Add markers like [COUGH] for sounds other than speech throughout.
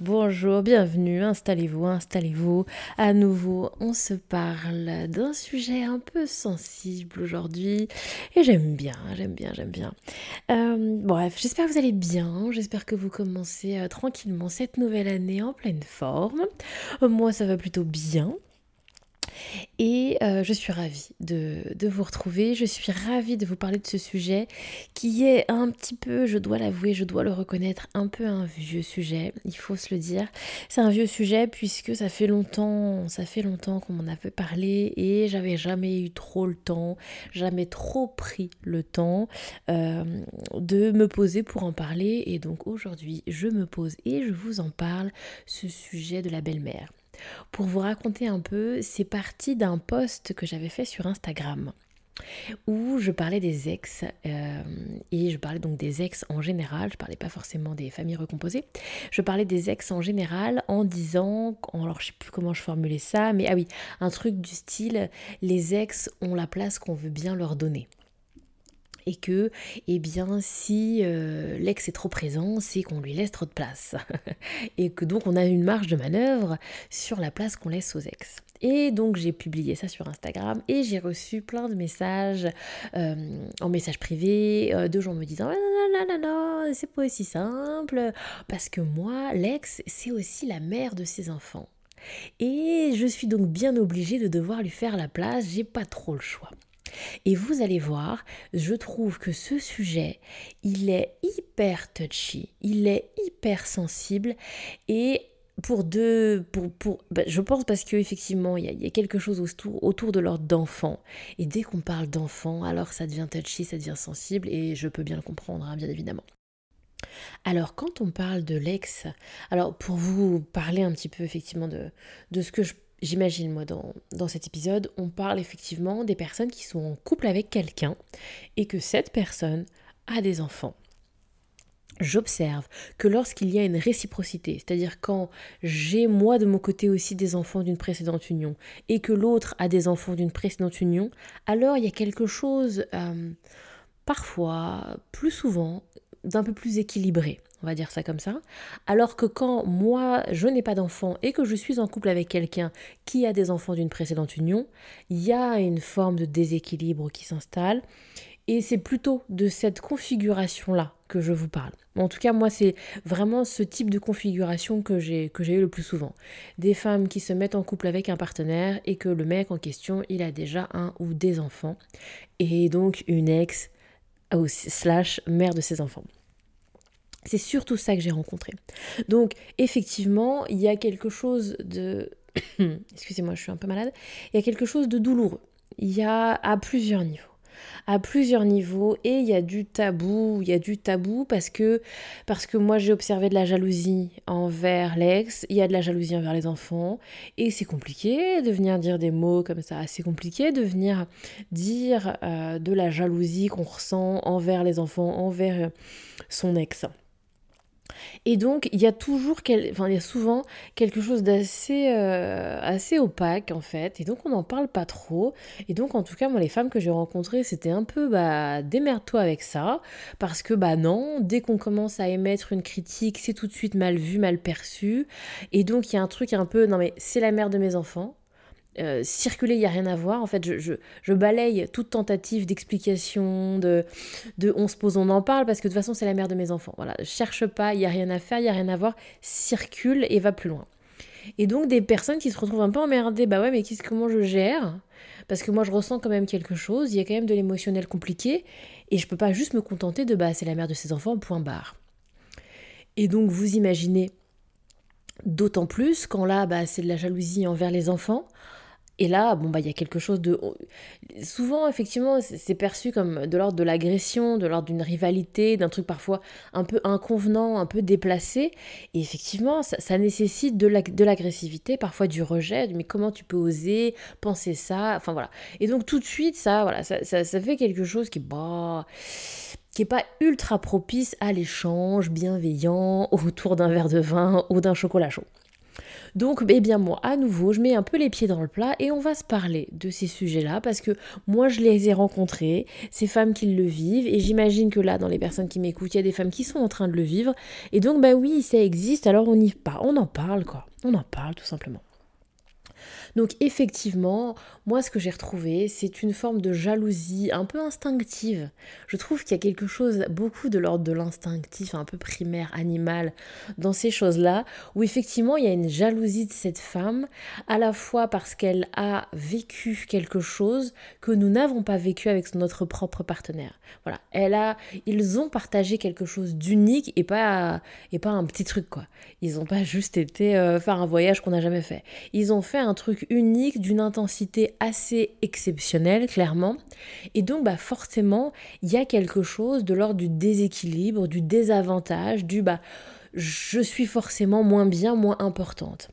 bonjour, bienvenue, installez-vous, installez-vous. À nouveau, on se parle d'un sujet un peu sensible aujourd'hui et j'aime bien, j'aime bien, j'aime bien. Euh, bref, j'espère que vous allez bien, j'espère que vous commencez euh, tranquillement cette nouvelle année en pleine forme. Euh, moi, ça va plutôt bien. Et euh, je suis ravie de, vous retrouver, je suis ravie de vous parler de ce sujet qui est un petit peu, je dois l'avouer, je dois le reconnaître, un peu un vieux sujet, il faut se le dire. C'est un vieux sujet puisque ça fait longtemps, ça fait longtemps qu'on m'en a fait parler et j'avais jamais eu trop le temps, jamais trop pris le temps euh, de me poser pour en parler et donc aujourd'hui je me pose et je vous en parle, ce sujet de la belle-mère. Pour vous raconter un peu, c'est parti d'un post que j'avais fait sur Instagram où je parlais des ex euh, et je parlais donc des ex en général, je parlais pas forcément des familles recomposées, je parlais des ex en général en disant, alors je sais plus comment je formulais ça, mais ah oui, un truc du style les ex ont la place qu'on veut bien leur donner et que, eh bien, si euh, l'ex est trop présent, c'est qu'on lui laisse trop de place. [LAUGHS] et que donc on a une marge de manœuvre sur la place qu'on laisse aux ex. Et donc j'ai publié ça sur Instagram et j'ai reçu plein de messages euh, en message privé euh, de gens me disant ah, non, non, non, non, c'est pas aussi simple parce que moi, l'ex, c'est aussi la mère de ses enfants. Et je suis donc bien obligée de devoir lui faire la place, j'ai pas trop le choix. Et vous allez voir, je trouve que ce sujet, il est hyper touchy, il est hyper sensible et pour deux, pour, pour, bah, je pense parce qu'effectivement, il y, il y a quelque chose autour, autour de l'ordre d'enfant. Et dès qu'on parle d'enfant, alors ça devient touchy, ça devient sensible, et je peux bien le comprendre, hein, bien évidemment. Alors quand on parle de l'ex, alors pour vous parler un petit peu effectivement de, de ce que je j'imagine moi dans, dans, cet épisode, on parle effectivement des personnes qui sont en couple avec quelqu'un et que cette personne a des enfants. J'observe que lorsqu'il y a une réciprocité, c'est-à-dire quand j'ai moi de mon côté aussi des enfants d'une précédente union et que l'autre a des enfants d'une précédente union, alors il y a quelque chose euh, parfois, plus souvent, d'un peu plus équilibré on va dire ça comme ça. Alors que quand moi, je n'ai pas d'enfant et que je suis en couple avec quelqu'un qui a des enfants d'une précédente union, il y a une forme de déséquilibre qui s'installe. Et c'est plutôt de cette configuration-là que je vous parle. En tout cas, moi, c'est vraiment ce type de configuration que j'ai que j'ai eu le plus souvent. Des femmes qui se mettent en couple avec un partenaire et que le mec en question, il a déjà un ou des enfants. Et donc une ex slash mère de ses enfants. C'est surtout ça que j'ai rencontré. Donc effectivement, il y a quelque chose de... [COUGHS] Excusez-moi, je suis un peu malade. Il y a quelque chose de douloureux. Il y a à plusieurs niveaux à plusieurs niveaux et il y a du tabou, il y a du tabou parce que parce que moi j'ai observé de la jalousie envers l'ex, il y a de la jalousie envers les enfants et c'est compliqué de venir dire des mots comme ça, c'est compliqué de venir dire euh, de la jalousie qu'on ressent envers les enfants, envers son ex. Et donc, il y a toujours, enfin, il y a souvent quelque chose d'assez euh, assez opaque, en fait. Et donc, on n'en parle pas trop. Et donc, en tout cas, moi, les femmes que j'ai rencontrées, c'était un peu, bah, démerde-toi avec ça. Parce que, bah, non, dès qu'on commence à émettre une critique, c'est tout de suite mal vu, mal perçu. Et donc, il y a un truc un peu, non, mais c'est la mère de mes enfants. Euh, circuler, il n'y a rien à voir. En fait, je, je, balaye toute tentative d'explication, de, de on se pose, on en parle, parce que de toute façon, c'est la mère de mes enfants. Voilà, cherche pas, il n'y a rien à faire, il n'y a rien à voir, circule et va plus loin. Et donc, des personnes qui se retrouvent un peu emmerdées, bah ouais, mais comment je gère? Parce que moi, je ressens quand même quelque chose, il y a quand même de l'émotionnel compliqué, et je peux pas juste me contenter de bah, c'est la mère de ses enfants, point barre. Et donc, vous imaginez D'autant plus quand là, bah, c'est de la jalousie envers les enfants. Et là, bon, bah, il y a quelque chose de. Souvent, effectivement, c'est perçu comme de l'ordre de l'agression, de l'ordre d'une rivalité, d'un truc parfois un peu inconvenant, un peu déplacé. Et effectivement, ça, nécessite de l'agressivité, parfois du rejet. Mais comment tu peux oser penser ça Enfin voilà. Et donc, tout de suite, ça, voilà, ça, ça, fait quelque chose qui. Bah, qui n'est pas ultra propice à l'échange bienveillant [LAUGHS] autour d'un verre de vin ou d'un chocolat chaud. Donc, eh bien moi, à nouveau, je mets un peu les pieds dans le plat et on va se parler de ces sujets-là parce que moi, je les ai rencontrés, ces femmes qui le vivent, et j'imagine que là, dans les personnes qui m'écoutent, il y a des femmes qui sont en train de le vivre. Et donc, bah oui, ça existe, alors on y pas, on en parle, quoi. On en parle tout simplement. Donc effectivement, moi ce que j'ai retrouvé, c'est une forme de jalousie un peu instinctive. Je trouve qu'il y a quelque chose, beaucoup de l'ordre de l'instinctif, un peu primaire, animal, dans ces choses-là, où effectivement il y a une jalousie de cette femme, à la fois parce qu'elle a vécu quelque chose que nous n'avons pas vécu avec notre propre partenaire. Voilà, elle a, ils ont partagé quelque chose d'unique et pas, et pas un petit truc quoi. Ils n'ont pas juste été euh, faire un voyage qu'on n'a jamais fait. Ils ont fait un truc unique, d'une intensité assez exceptionnelle, clairement. Et donc, bah, forcément, il y a quelque chose de l'ordre du déséquilibre, du désavantage, du bah, je suis forcément moins bien, moins importante.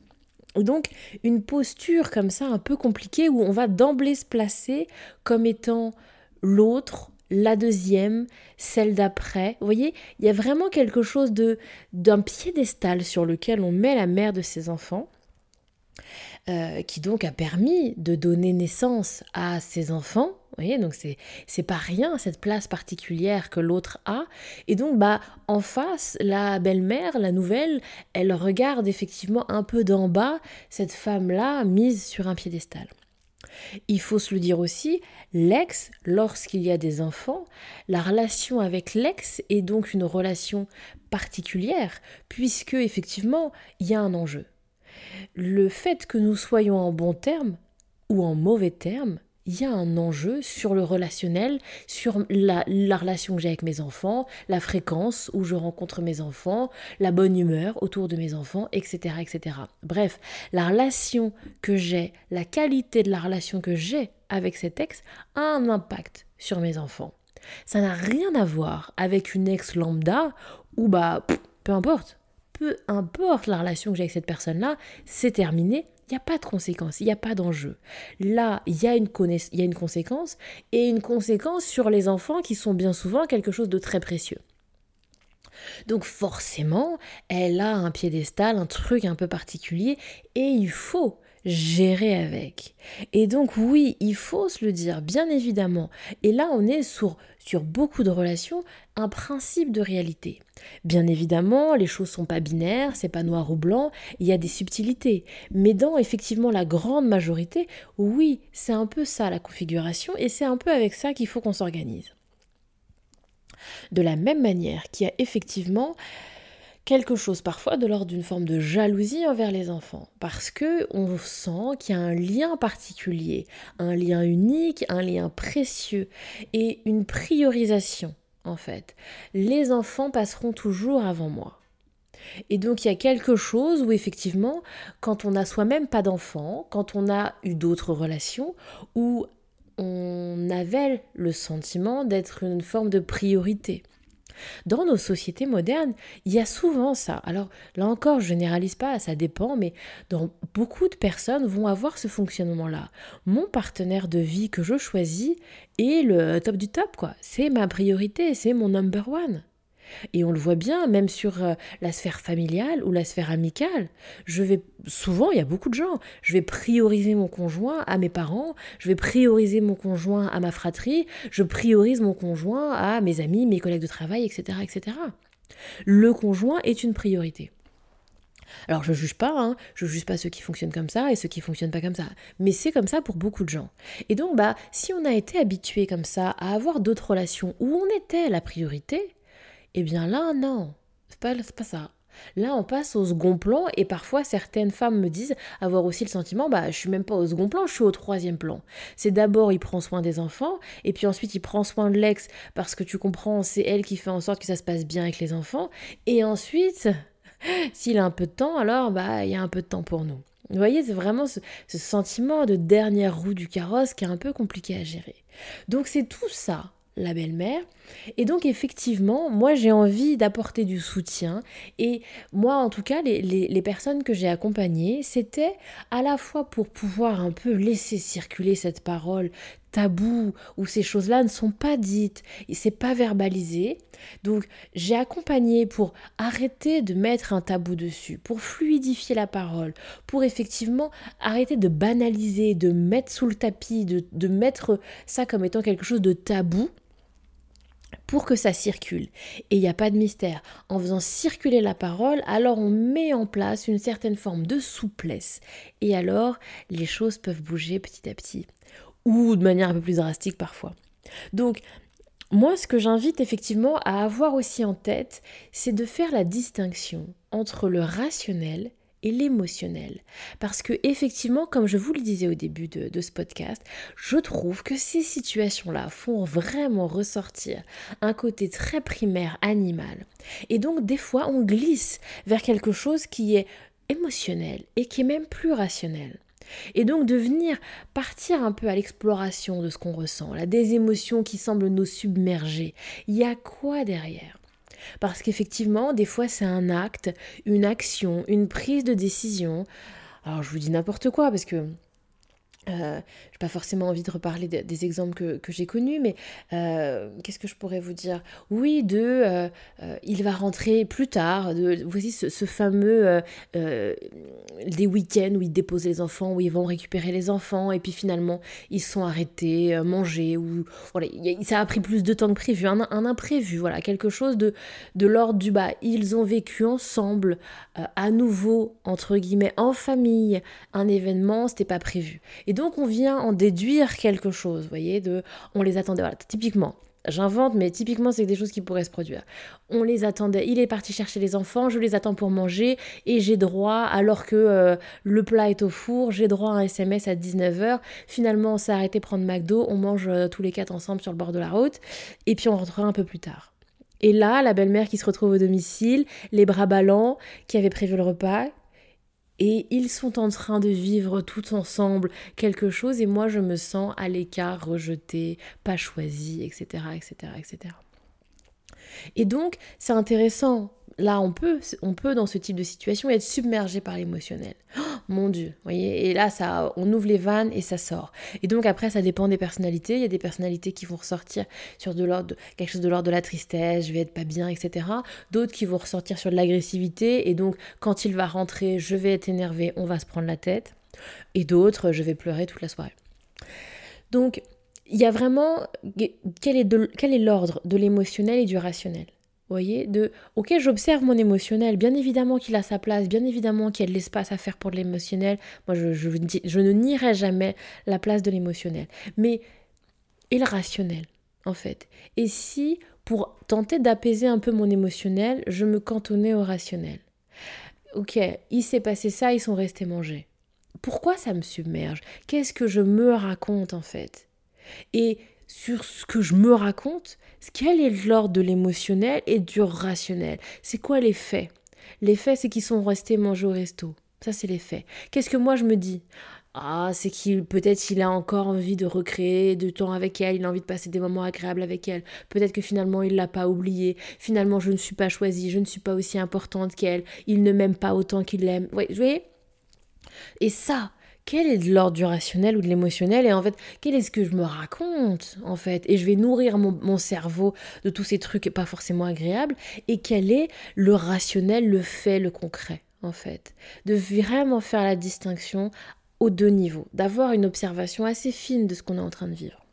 Donc une posture comme ça un peu compliquée où on va d'emblée se placer comme étant l'autre, la deuxième, celle d'après. Vous voyez, il y a vraiment quelque chose de d'un piédestal sur lequel on met la mère de ses enfants. Euh, qui donc a permis de donner naissance à ses enfants. Vous voyez, donc c'est, c'est pas rien cette place particulière que l'autre a. Et donc, bah, en face, la belle-mère, la nouvelle, elle regarde effectivement un peu d'en bas cette femme-là mise sur un piédestal. Il faut se le dire aussi, l'ex, lorsqu'il y a des enfants, la relation avec l'ex est donc une relation particulière, puisque effectivement, il y a un enjeu le fait que nous soyons en bon terme ou en mauvais terme, il y a un enjeu sur le relationnel, sur la, relation que j'ai avec mes enfants, la fréquence où je rencontre mes enfants, la bonne humeur autour de mes enfants, etc. etc. Bref, la relation que j'ai, la qualité de la relation que j'ai avec cet ex a un impact sur mes enfants. Ça n'a rien à voir avec une ex lambda ou bah peu importe peu importe la relation que j'ai avec cette personne-là, c'est terminé, il n'y a pas de conséquence, il n'y a pas d'enjeu. Là, il y, a une il y a une conséquence, et une conséquence sur les enfants qui sont bien souvent quelque chose de très précieux. Donc forcément, elle a un piédestal, un truc un peu particulier, et il faut gérer avec. Et donc oui, il faut se le dire, bien évidemment. Et là, on est sur, beaucoup de relations, un principe de réalité. Bien évidemment, les choses sont pas binaires, c'est pas noir ou blanc, il y a des subtilités. Mais dans effectivement la grande majorité, oui, c'est un peu ça la configuration, et c'est un peu avec ça qu'il faut qu'on s'organise. De la même manière qu'il y a effectivement quelque chose parfois de l'ordre d'une forme de jalousie envers les enfants parce que on sent qu'il y a un lien particulier, un lien unique, un lien précieux et une priorisation en fait. Les enfants passeront toujours avant moi. Et donc il y a quelque chose où effectivement, quand on n'a soi-même pas d'enfant, quand on a eu d'autres relations, où on avait le sentiment d'être une forme de priorité. Dans nos sociétés modernes, il y a souvent ça. Alors là encore, je généralise pas, ça dépend, mais dans beaucoup de personnes vont avoir ce fonctionnement-là. Mon partenaire de vie que je choisis est le top du top, quoi. C'est ma priorité, c'est mon number one. Et on le voit bien, même sur euh, la sphère familiale ou la sphère amicale. Je vais souvent, il y a beaucoup de gens, je vais prioriser mon conjoint à mes parents, je vais prioriser mon conjoint à ma fratrie, je priorise mon conjoint à mes amis, mes collègues de travail, etc., etc. Le conjoint est une priorité. Alors je juge pas, hein, je juge pas ceux qui fonctionnent comme ça et ceux qui fonctionnent pas comme ça, mais c'est comme ça pour beaucoup de gens. Et donc bah si on a été habitué comme ça à avoir d'autres relations où on était la priorité, eh bien là, non, c'est pas, pas ça. Là, on passe au second plan et parfois certaines femmes me disent avoir aussi le sentiment bah je suis même pas au second plan, je suis au troisième plan. C'est d'abord il prend soin des enfants et puis ensuite il prend soin de l'ex parce que tu comprends, c'est elle qui fait en sorte que ça se passe bien avec les enfants et ensuite [LAUGHS] S'il a un peu de temps, alors bah il y a un peu de temps pour nous. Vous voyez, c'est vraiment ce, sentiment de dernière roue du carrosse qui est un peu compliqué à gérer. Donc c'est tout ça la belle-mère. Et donc effectivement, moi j'ai envie d'apporter du soutien. Et moi en tout cas, les, les personnes que j'ai accompagnées, c'était à la fois pour pouvoir un peu laisser circuler cette parole tabou où ces choses-là ne sont pas dites, et c'est pas verbalisé. Donc j'ai accompagné pour arrêter de mettre un tabou dessus, pour fluidifier la parole, pour effectivement arrêter de banaliser, de mettre sous le tapis, de, de mettre ça comme étant quelque chose de tabou pour que ça circule. Et il n'y a pas de mystère. En faisant circuler la parole, alors on met en place une certaine forme de souplesse. Et alors, les choses peuvent bouger petit à petit. Ou de manière un peu plus drastique parfois. Donc, moi, ce que j'invite effectivement à avoir aussi en tête, c'est de faire la distinction entre le rationnel et l'émotionnel. Parce que effectivement, comme je vous le disais au début de, ce podcast, je trouve que ces situations-là font vraiment ressortir un côté très primaire animal. Et donc des fois, on glisse vers quelque chose qui est émotionnel et qui est même plus rationnel. Et donc de venir partir un peu à l'exploration de ce qu'on ressent, là, des émotions qui semblent nous submerger. Il y a quoi derrière? Parce qu'effectivement, des fois, c'est un acte, une action, une prise de décision. Alors, je vous dis n'importe quoi, parce que je n'ai pas forcément envie de reparler des exemples que, j'ai connus, mais euh, qu'est-ce que je pourrais vous dire? Oui, de euh, il va rentrer plus tard, de, voici ce, fameux des week-ends où ils déposent les enfants, où ils vont récupérer les enfants, et puis finalement ils sont arrêtés, manger, ou ça a pris plus de temps que prévu, un, imprévu, voilà, quelque chose de, de l'ordre du bas. Ils ont vécu ensemble, à nouveau, entre guillemets, en famille, un événement, c'était pas prévu. Donc on vient en déduire quelque chose, vous voyez, de on les attendait, voilà, typiquement. J'invente, mais typiquement, c'est des choses qui pourraient se produire. On les attendait, il est parti chercher les enfants, je les attends pour manger, et j'ai droit, alors que euh, le plat est au four, j'ai droit à un SMS à 19h. Finalement, on s'est arrêté prendre McDo, on mange euh, tous les quatre ensemble sur le bord de la route, et puis on rentrera un peu plus tard. Et là, la belle-mère qui se retrouve au domicile, les bras ballants, qui avait prévu le repas, et ils sont en train de vivre tout ensemble quelque chose et moi je me sens à l'écart, rejetée, pas choisie, etc., etc., etc. Et donc c'est intéressant là, on peut, on peut dans ce type de situation être submergé par l'émotionnel. Oh, mon Dieu, voyez, et là, ça, on ouvre les vannes et ça sort. Et donc après, ça dépend des personnalités. Il y a des personnalités qui vont ressortir sur de l'ordre, quelque chose de l'ordre de la tristesse, je vais être pas bien, etc. D'autres qui vont ressortir sur de l'agressivité, et donc quand il va rentrer, je vais être énervé, on va se prendre la tête. Et d'autres, je vais pleurer toute la soirée. Donc, il y a vraiment quel est l'ordre de l'émotionnel et du rationnel? Voyez, de ok, j'observe mon émotionnel, bien évidemment qu'il a sa place, bien évidemment qu'il y a de l'espace à faire pour l'émotionnel. Moi, je, je, je, ne nierai jamais la place de l'émotionnel. Mais, et le rationnel, en fait? Et si, pour tenter d'apaiser un peu mon émotionnel, je me cantonnais au rationnel? Ok, il s'est passé ça, ils sont restés manger. Pourquoi ça me submerge? Qu'est-ce que je me raconte, en fait? Et sur ce que je me raconte, quel est l'ordre de l'émotionnel et du rationnel C'est quoi les faits? Les faits, c'est qu'ils sont restés manger au resto. Ça, c'est les faits. Qu'est-ce que moi je me dis? Ah, c'est qu'il peut-être il a encore envie de recréer du temps avec elle, il a envie de passer des moments agréables avec elle. Peut-être que finalement il l'a pas oublié. Finalement, je ne suis pas choisie, je ne suis pas aussi importante qu'elle. Il ne m'aime pas autant qu'il l'aime. vous voyez? Et ça, quel est de l'ordre du rationnel ou de l'émotionnel et en fait quel est ce que je me raconte en fait? Et je vais nourrir mon, cerveau de tous ces trucs pas forcément agréables et quel est le rationnel, le fait, le concret en fait? De vraiment faire la distinction aux deux niveaux, d'avoir une observation assez fine de ce qu'on est en train de vivre.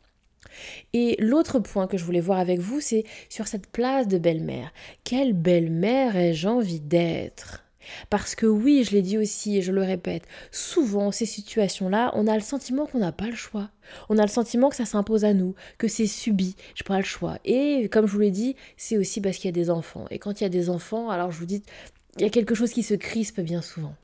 Et l'autre point que je voulais voir avec vous, c'est sur cette place de belle-mère. Quelle belle-mère ai-je envie d'être? Parce que oui, je l'ai dit aussi et je le répète, souvent ces situations-là, on a le sentiment qu'on n'a pas le choix. On a le sentiment que ça s'impose à nous, que c'est subi, je pas le choix. Et comme je vous l'ai dit, c'est aussi parce qu'il y a des enfants. Et quand il y a des enfants, alors je vous dis, il y a quelque chose qui se crispe bien souvent.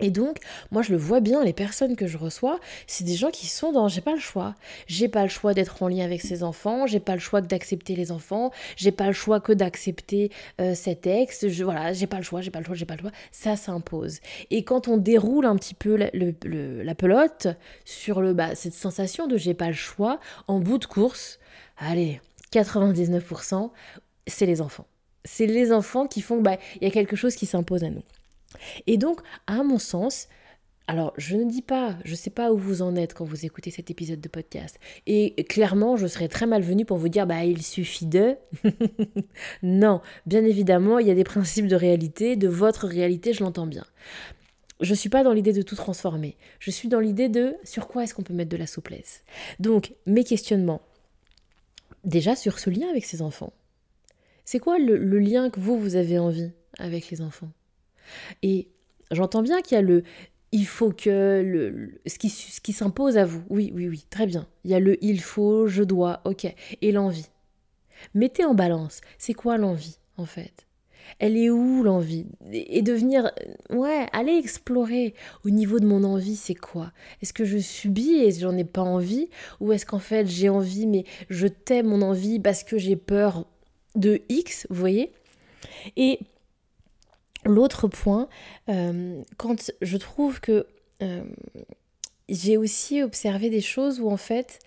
Et donc, moi je le vois bien, les personnes que je reçois, c'est des gens qui sont dans j'ai pas le choix. J'ai pas le choix d'être en lien avec ces enfants, j'ai pas le choix que d'accepter les enfants, j'ai pas le choix que d'accepter euh, cet ex, voilà, j'ai pas le choix, j'ai pas le choix, j'ai pas le choix. Ça s'impose. Et quand on déroule un petit peu la, pelote sur le, bah, cette sensation de j'ai pas le choix, en bout de course, allez, 99%, c'est les enfants. C'est les enfants qui font, bah, il y a quelque chose qui s'impose à nous. Et donc, à mon sens, alors, je ne dis pas, je ne sais pas où vous en êtes quand vous écoutez cet épisode de podcast. Et clairement, je serais très malvenue pour vous dire, bah, il suffit de. [LAUGHS] non, bien évidemment, il y a des principes de réalité, de votre réalité, je l'entends bien. Je ne suis pas dans l'idée de tout transformer. Je suis dans l'idée de sur quoi est-ce qu'on peut mettre de la souplesse. Donc, mes questionnements. Déjà sur ce lien avec ces enfants. C'est quoi le, le lien que vous, vous avez envie avec les enfants? Et j'entends bien qu'il y a le il faut que le, ce qui, ce qui s'impose à vous. Oui, oui, oui, très bien. Il y a le il faut, je dois, ok. Et l'envie. Mettez en balance. C'est quoi l'envie, en fait? Elle est où l'envie? Et de venir, ouais, aller explorer au niveau de mon envie, c'est quoi? Est-ce que je subis et j'en ai pas envie? Ou est-ce qu'en fait j'ai envie, mais je tais mon envie parce que j'ai peur de X, vous voyez? Et L'autre point, euh, quand je trouve que euh, j'ai aussi observé des choses où en fait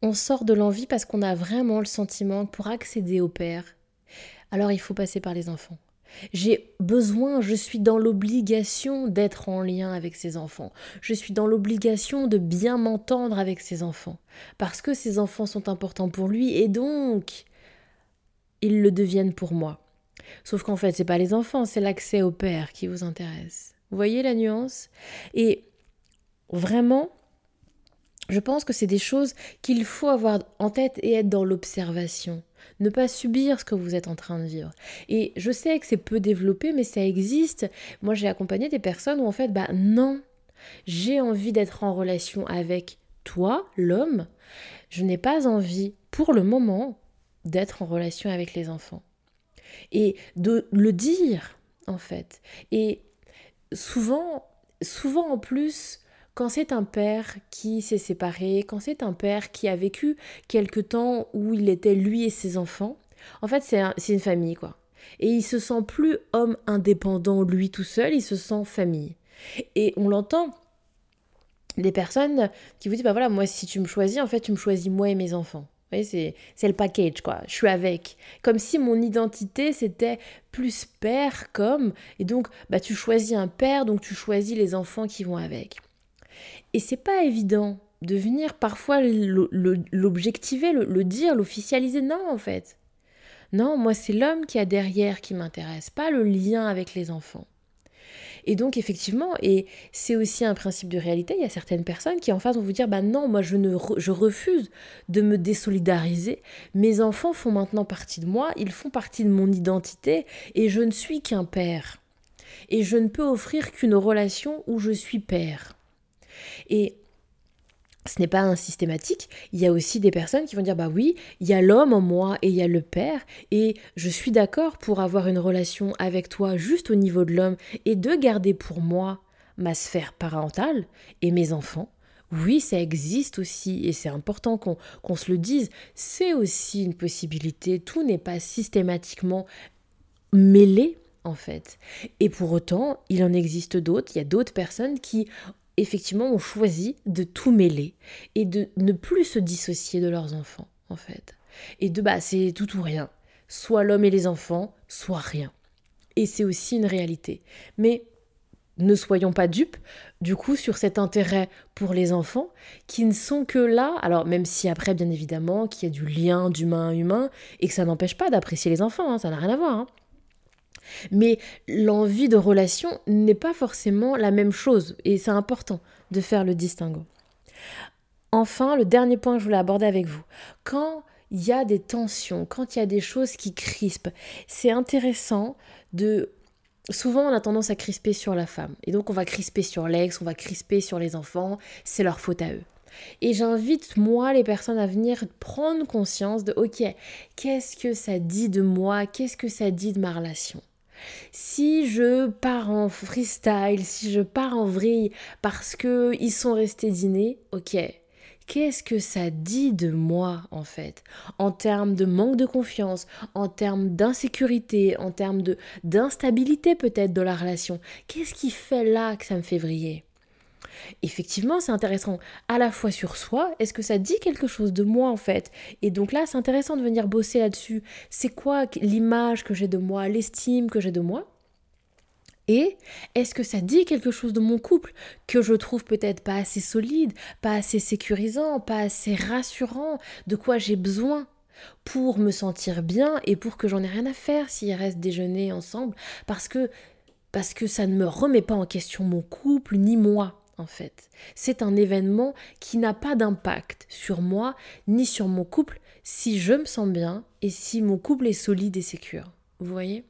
on sort de l'envie parce qu'on a vraiment le sentiment que pour accéder au père, alors il faut passer par les enfants. J'ai besoin, je suis dans l'obligation d'être en lien avec ces enfants. Je suis dans l'obligation de bien m'entendre avec ces enfants. Parce que ces enfants sont importants pour lui et donc ils le deviennent pour moi. Sauf qu'en fait, c'est pas les enfants, c'est l'accès au père qui vous intéresse. Vous voyez la nuance? Et vraiment, je pense que c'est des choses qu'il faut avoir en tête et être dans l'observation. Ne pas subir ce que vous êtes en train de vivre. Et je sais que c'est peu développé, mais ça existe. Moi, j'ai accompagné des personnes où en fait, bah non, j'ai envie d'être en relation avec toi, l'homme. Je n'ai pas envie, pour le moment, d'être en relation avec les enfants et de le dire en fait. Et souvent, souvent en plus, quand c'est un père qui s'est séparé, quand c'est un père qui a vécu quelque temps où il était lui et ses enfants, en fait c'est une famille quoi. Et il se sent plus homme indépendant lui tout seul, il se sent famille. Et on l'entend des personnes qui vous disent bah voilà moi si tu me choisis en fait tu me choisis moi et mes enfants c'est le package, quoi. Je suis avec. Comme si mon identité, c'était plus père comme. Et donc, bah, tu choisis un père, donc tu choisis les enfants qui vont avec. Et c'est pas évident de venir parfois l'objectiver, le, le dire, l'officialiser. Non, en fait. Non, moi, c'est l'homme qui a derrière qui m'intéresse, pas le lien avec les enfants. Et donc, effectivement, et c'est aussi un principe de réalité, il y a certaines personnes qui en face vont vous dire, bah non, moi je, ne je refuse de me désolidariser, mes enfants font maintenant partie de moi, ils font partie de mon identité, et je ne suis qu'un père. Et je ne peux offrir qu'une relation où je suis père. Et ce n'est pas un systématique. Il y a aussi des personnes qui vont dire bah oui, il y a l'homme en moi et il y a le père et je suis d'accord pour avoir une relation avec toi juste au niveau de l'homme et de garder pour moi ma sphère parentale et mes enfants. Oui, ça existe aussi et c'est important qu'on se le dise. C'est aussi une possibilité. Tout n'est pas systématiquement mêlé en fait. Et pour autant, il en existe d'autres. Il y a d'autres personnes qui effectivement ont choisi de tout mêler et de ne plus se dissocier de leurs enfants, en fait. Et de bah, c'est tout ou rien. Soit l'homme et les enfants, soit rien. Et c'est aussi une réalité. Mais ne soyons pas dupes, du coup, sur cet intérêt pour les enfants, qui ne sont que là, alors même si après, bien évidemment, qu'il y a du lien d'humain à humain, et que ça n'empêche pas d'apprécier les enfants, hein, ça n'a rien à voir. Hein. Mais l'envie de relation n'est pas forcément la même chose et c'est important de faire le distinguo. Enfin, le dernier point que je voulais aborder avec vous. Quand il y a des tensions, quand il y a des choses qui crispent, c'est intéressant de souvent on a tendance à crisper sur la femme. Et donc on va crisper sur l'ex, on va crisper sur les enfants, c'est leur faute à eux. Et j'invite moi les personnes à venir prendre conscience de OK, qu'est-ce que ça dit de moi, qu'est-ce que ça dit de ma relation? Si je pars en freestyle, si je pars en vrille parce que ils sont restés dîner, ok. Qu'est-ce que ça dit de moi en fait? En termes de manque de confiance, en termes d'insécurité, en termes de d'instabilité peut-être dans la relation. Qu'est-ce qui fait là que ça me fait vriller? Effectivement, c'est intéressant. À la fois sur soi, est-ce que ça dit quelque chose de moi en fait? Et donc là, c'est intéressant de venir bosser là-dessus. C'est quoi l'image que j'ai de moi, l'estime que j'ai de moi? Et est-ce que ça dit quelque chose de mon couple que je trouve peut-être pas assez solide, pas assez sécurisant, pas assez rassurant, de quoi j'ai besoin pour me sentir bien et pour que j'en ai rien à faire s'il reste déjeuner ensemble? Parce que parce que ça ne me remet pas en question mon couple ni moi en fait. C'est un événement qui n'a pas d'impact sur moi ni sur mon couple si je me sens bien et si mon couple est solide et sécure. Vous voyez?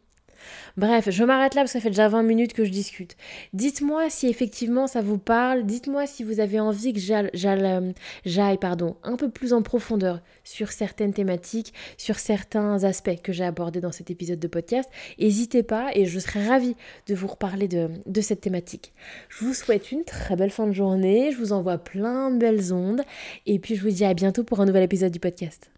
Bref, je m'arrête là parce que ça fait déjà 20 minutes que je discute. Dites-moi si effectivement ça vous parle, dites-moi si vous avez envie que euh, j'aille pardon, un peu plus en profondeur sur certaines thématiques, sur certains aspects que j'ai abordés dans cet épisode de podcast. N'hésitez pas et je serai ravie de vous reparler de, de cette thématique. Je vous souhaite une très belle fin de journée, je vous envoie plein de belles ondes et puis je vous dis à bientôt pour un nouvel épisode du podcast.